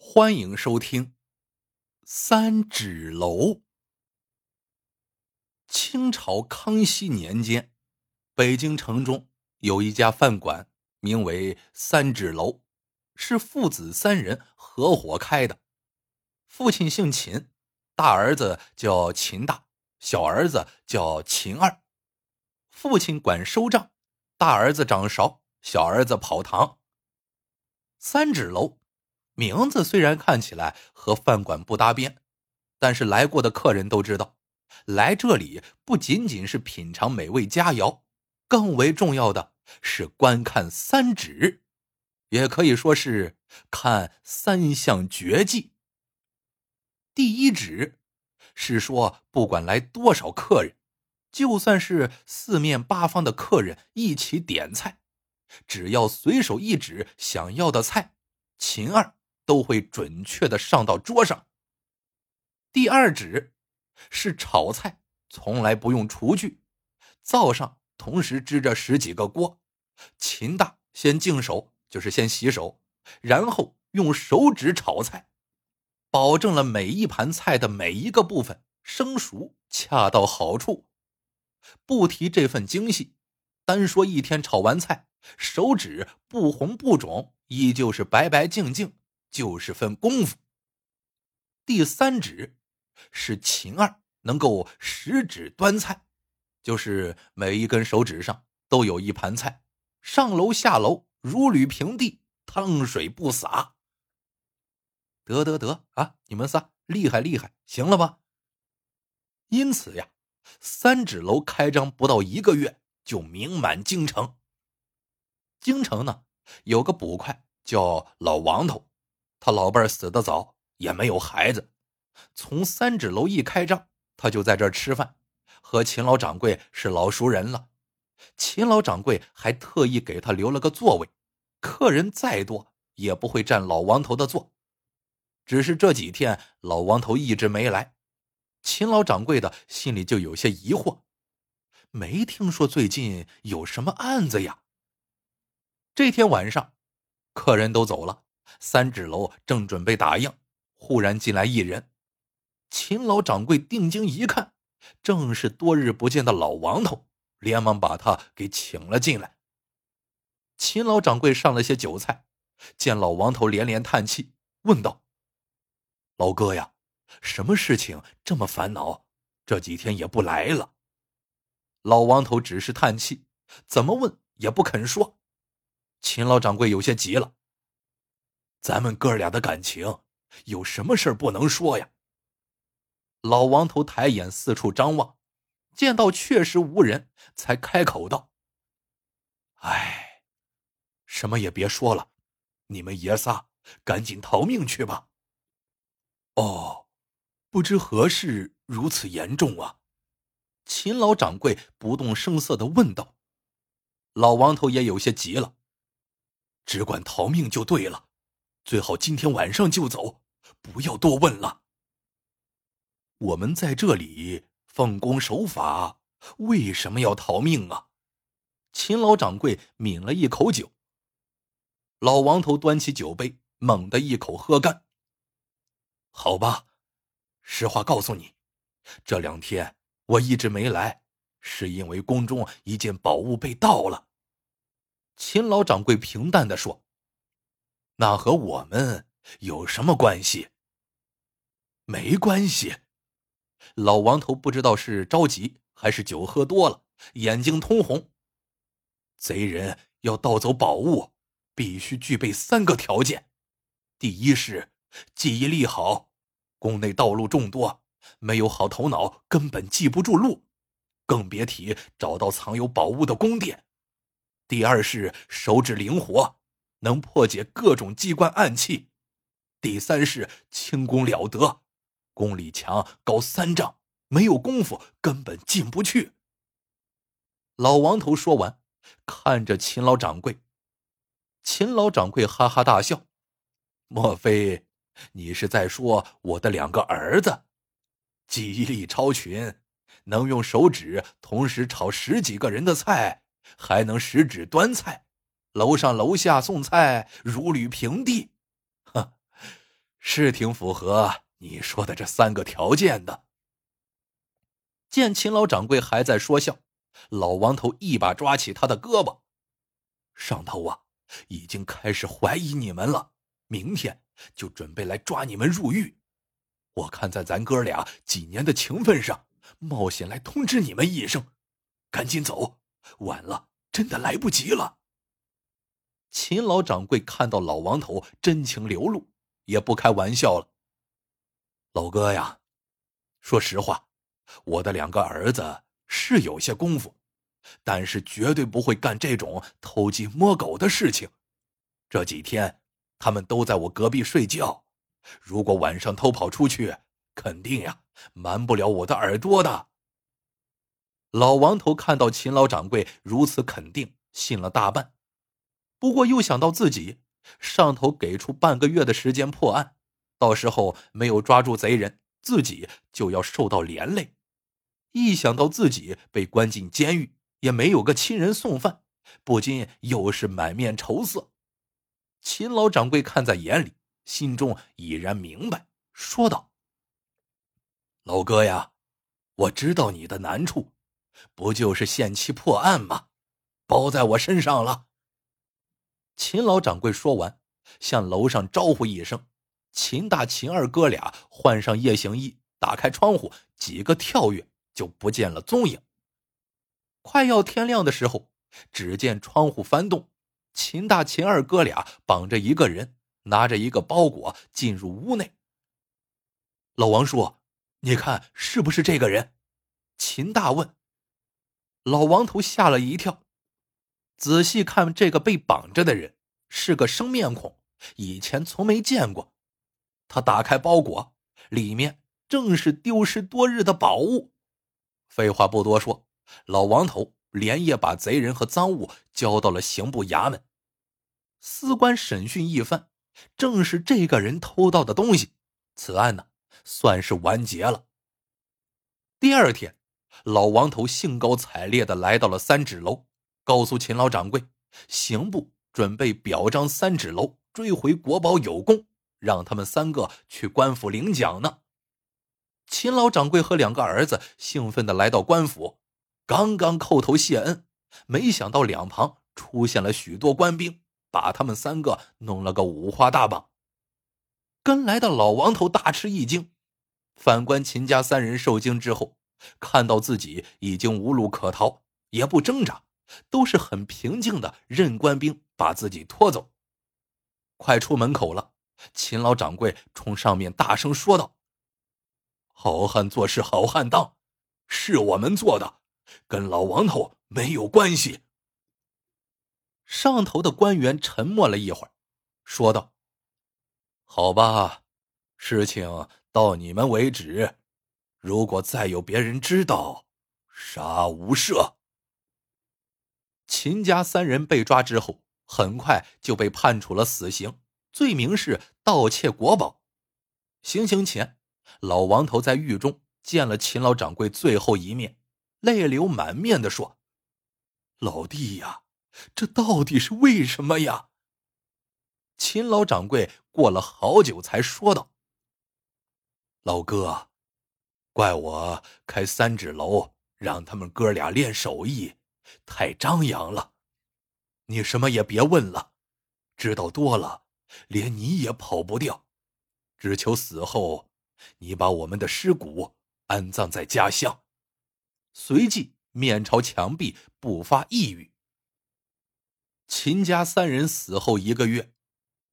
欢迎收听《三指楼》。清朝康熙年间，北京城中有一家饭馆，名为三指楼，是父子三人合伙开的。父亲姓秦，大儿子叫秦大，小儿子叫秦二。父亲管收账，大儿子掌勺，小儿子跑堂。三指楼。名字虽然看起来和饭馆不搭边，但是来过的客人都知道，来这里不仅仅是品尝美味佳肴，更为重要的是观看三指，也可以说是看三项绝技。第一指是说，不管来多少客人，就算是四面八方的客人一起点菜，只要随手一指想要的菜，秦二。都会准确的上到桌上。第二指是炒菜，从来不用厨具，灶上同时支着十几个锅。秦大先净手，就是先洗手，然后用手指炒菜，保证了每一盘菜的每一个部分生熟恰到好处。不提这份精细，单说一天炒完菜，手指不红不肿，依旧是白白净净。就是份功夫。第三指是秦二能够十指端菜，就是每一根手指上都有一盘菜，上楼下楼如履平地，汤水不洒。得得得啊！你们仨厉害厉害，行了吧？因此呀，三指楼开张不到一个月就名满京城。京城呢有个捕快叫老王头。他老伴儿死的早，也没有孩子。从三指楼一开张，他就在这儿吃饭，和秦老掌柜是老熟人了。秦老掌柜还特意给他留了个座位，客人再多也不会占老王头的座。只是这几天老王头一直没来，秦老掌柜的心里就有些疑惑，没听说最近有什么案子呀。这天晚上，客人都走了。三指楼正准备打烊，忽然进来一人。秦老掌柜定睛一看，正是多日不见的老王头，连忙把他给请了进来。秦老掌柜上了些酒菜，见老王头连连叹气，问道：“老哥呀，什么事情这么烦恼？这几天也不来了。”老王头只是叹气，怎么问也不肯说。秦老掌柜有些急了。咱们哥俩的感情，有什么事不能说呀？老王头抬眼四处张望，见到确实无人，才开口道：“哎，什么也别说了，你们爷仨赶紧逃命去吧。”哦，不知何事如此严重啊？秦老掌柜不动声色的问道。老王头也有些急了，只管逃命就对了。最好今天晚上就走，不要多问了。我们在这里奉公守法，为什么要逃命啊？秦老掌柜抿了一口酒。老王头端起酒杯，猛地一口喝干。好吧，实话告诉你，这两天我一直没来，是因为宫中一件宝物被盗了。秦老掌柜平淡的说。那和我们有什么关系？没关系。老王头不知道是着急还是酒喝多了，眼睛通红。贼人要盗走宝物，必须具备三个条件：第一是记忆力好，宫内道路众多，没有好头脑根本记不住路，更别提找到藏有宝物的宫殿；第二是手指灵活。能破解各种机关暗器，第三是轻功了得，功力强高三丈，没有功夫根本进不去。老王头说完，看着秦老掌柜，秦老掌柜哈哈大笑：“莫非你是在说我的两个儿子，记忆力超群，能用手指同时炒十几个人的菜，还能十指端菜？”楼上楼下送菜如履平地，哼！是挺符合你说的这三个条件的。见秦老掌柜还在说笑，老王头一把抓起他的胳膊：“上头啊，已经开始怀疑你们了，明天就准备来抓你们入狱。我看在咱哥俩几年的情分上，冒险来通知你们一声，赶紧走，晚了真的来不及了。”秦老掌柜看到老王头真情流露，也不开玩笑了：“老哥呀，说实话。”我的两个儿子是有些功夫，但是绝对不会干这种偷鸡摸狗的事情。这几天他们都在我隔壁睡觉，如果晚上偷跑出去，肯定呀瞒不了我的耳朵的。老王头看到秦老掌柜如此肯定，信了大半。不过又想到自己上头给出半个月的时间破案，到时候没有抓住贼人，自己就要受到连累。一想到自己被关进监狱，也没有个亲人送饭，不禁又是满面愁色。秦老掌柜看在眼里，心中已然明白，说道：“老哥呀，我知道你的难处，不就是限期破案吗？包在我身上了。”秦老掌柜说完，向楼上招呼一声，秦大、秦二哥俩换上夜行衣，打开窗户，几个跳跃。就不见了踪影。快要天亮的时候，只见窗户翻动，秦大、秦二哥俩绑着一个人，拿着一个包裹进入屋内。老王叔，你看是不是这个人？秦大问。老王头吓了一跳，仔细看这个被绑着的人是个生面孔，以前从没见过。他打开包裹，里面正是丢失多日的宝物。废话不多说，老王头连夜把贼人和赃物交到了刑部衙门。司官审讯一番，正是这个人偷盗的东西，此案呢算是完结了。第二天，老王头兴高采烈的来到了三指楼，告诉秦老掌柜，刑部准备表彰三指楼追回国宝有功，让他们三个去官府领奖呢。秦老掌柜和两个儿子兴奋的来到官府，刚刚叩头谢恩，没想到两旁出现了许多官兵，把他们三个弄了个五花大绑。跟来的老王头大吃一惊，反观秦家三人受惊之后，看到自己已经无路可逃，也不挣扎，都是很平静的任官兵把自己拖走。快出门口了，秦老掌柜冲上面大声说道。好汉做事好汉当，是我们做的，跟老王头没有关系。上头的官员沉默了一会儿，说道：“好吧，事情到你们为止。如果再有别人知道，杀无赦。”秦家三人被抓之后，很快就被判处了死刑，罪名是盗窃国宝。行刑前。老王头在狱中见了秦老掌柜最后一面，泪流满面的说：“老弟呀，这到底是为什么呀？”秦老掌柜过了好久才说道：“老哥，怪我开三指楼，让他们哥俩练手艺，太张扬了。你什么也别问了，知道多了，连你也跑不掉。只求死后。”你把我们的尸骨安葬在家乡，随即面朝墙壁不发一语。秦家三人死后一个月，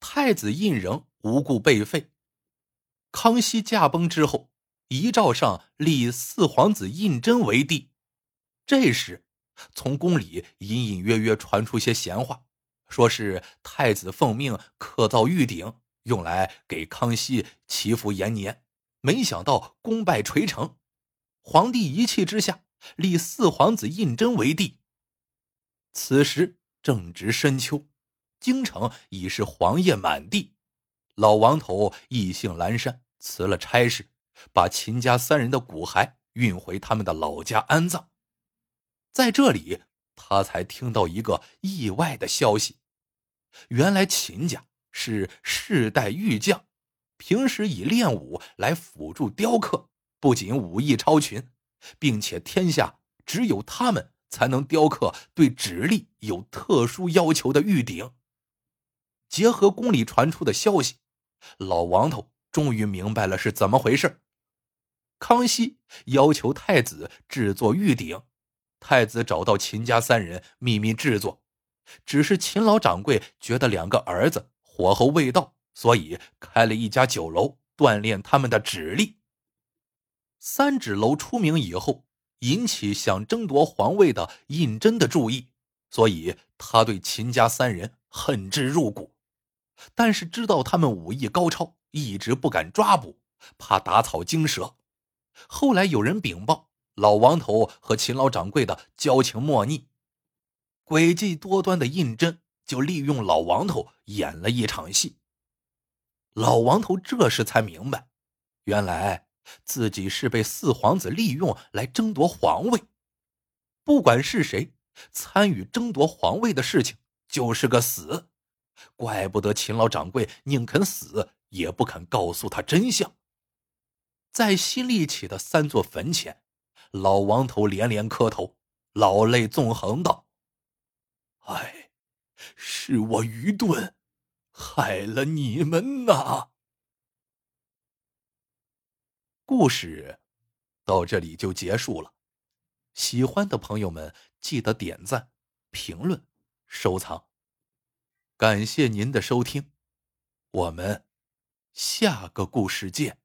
太子胤仍无故被废。康熙驾崩之后，遗诏上立四皇子胤禛为帝。这时，从宫里隐隐约约传出些闲话，说是太子奉命刻造玉鼎，用来给康熙祈福延年。没想到功败垂成，皇帝一气之下立四皇子胤禛为帝。此时正值深秋，京城已是黄叶满地。老王头意兴阑珊，辞了差事，把秦家三人的骨骸运回他们的老家安葬。在这里，他才听到一个意外的消息：原来秦家是世代玉匠。平时以练武来辅助雕刻，不仅武艺超群，并且天下只有他们才能雕刻对指力有特殊要求的玉鼎。结合宫里传出的消息，老王头终于明白了是怎么回事。康熙要求太子制作玉鼎，太子找到秦家三人秘密制作，只是秦老掌柜觉得两个儿子火候未到。所以开了一家酒楼，锻炼他们的指力。三指楼出名以后，引起想争夺皇位的胤禛的注意，所以他对秦家三人恨之入骨。但是知道他们武艺高超，一直不敢抓捕，怕打草惊蛇。后来有人禀报，老王头和秦老掌柜的交情莫逆，诡计多端的胤禛就利用老王头演了一场戏。老王头这时才明白，原来自己是被四皇子利用来争夺皇位。不管是谁参与争夺皇位的事情，就是个死。怪不得秦老掌柜宁肯死也不肯告诉他真相。在新立起的三座坟前，老王头连连磕头，老泪纵横道：“哎，是我愚钝。”害了你们呐！故事到这里就结束了。喜欢的朋友们记得点赞、评论、收藏。感谢您的收听，我们下个故事见。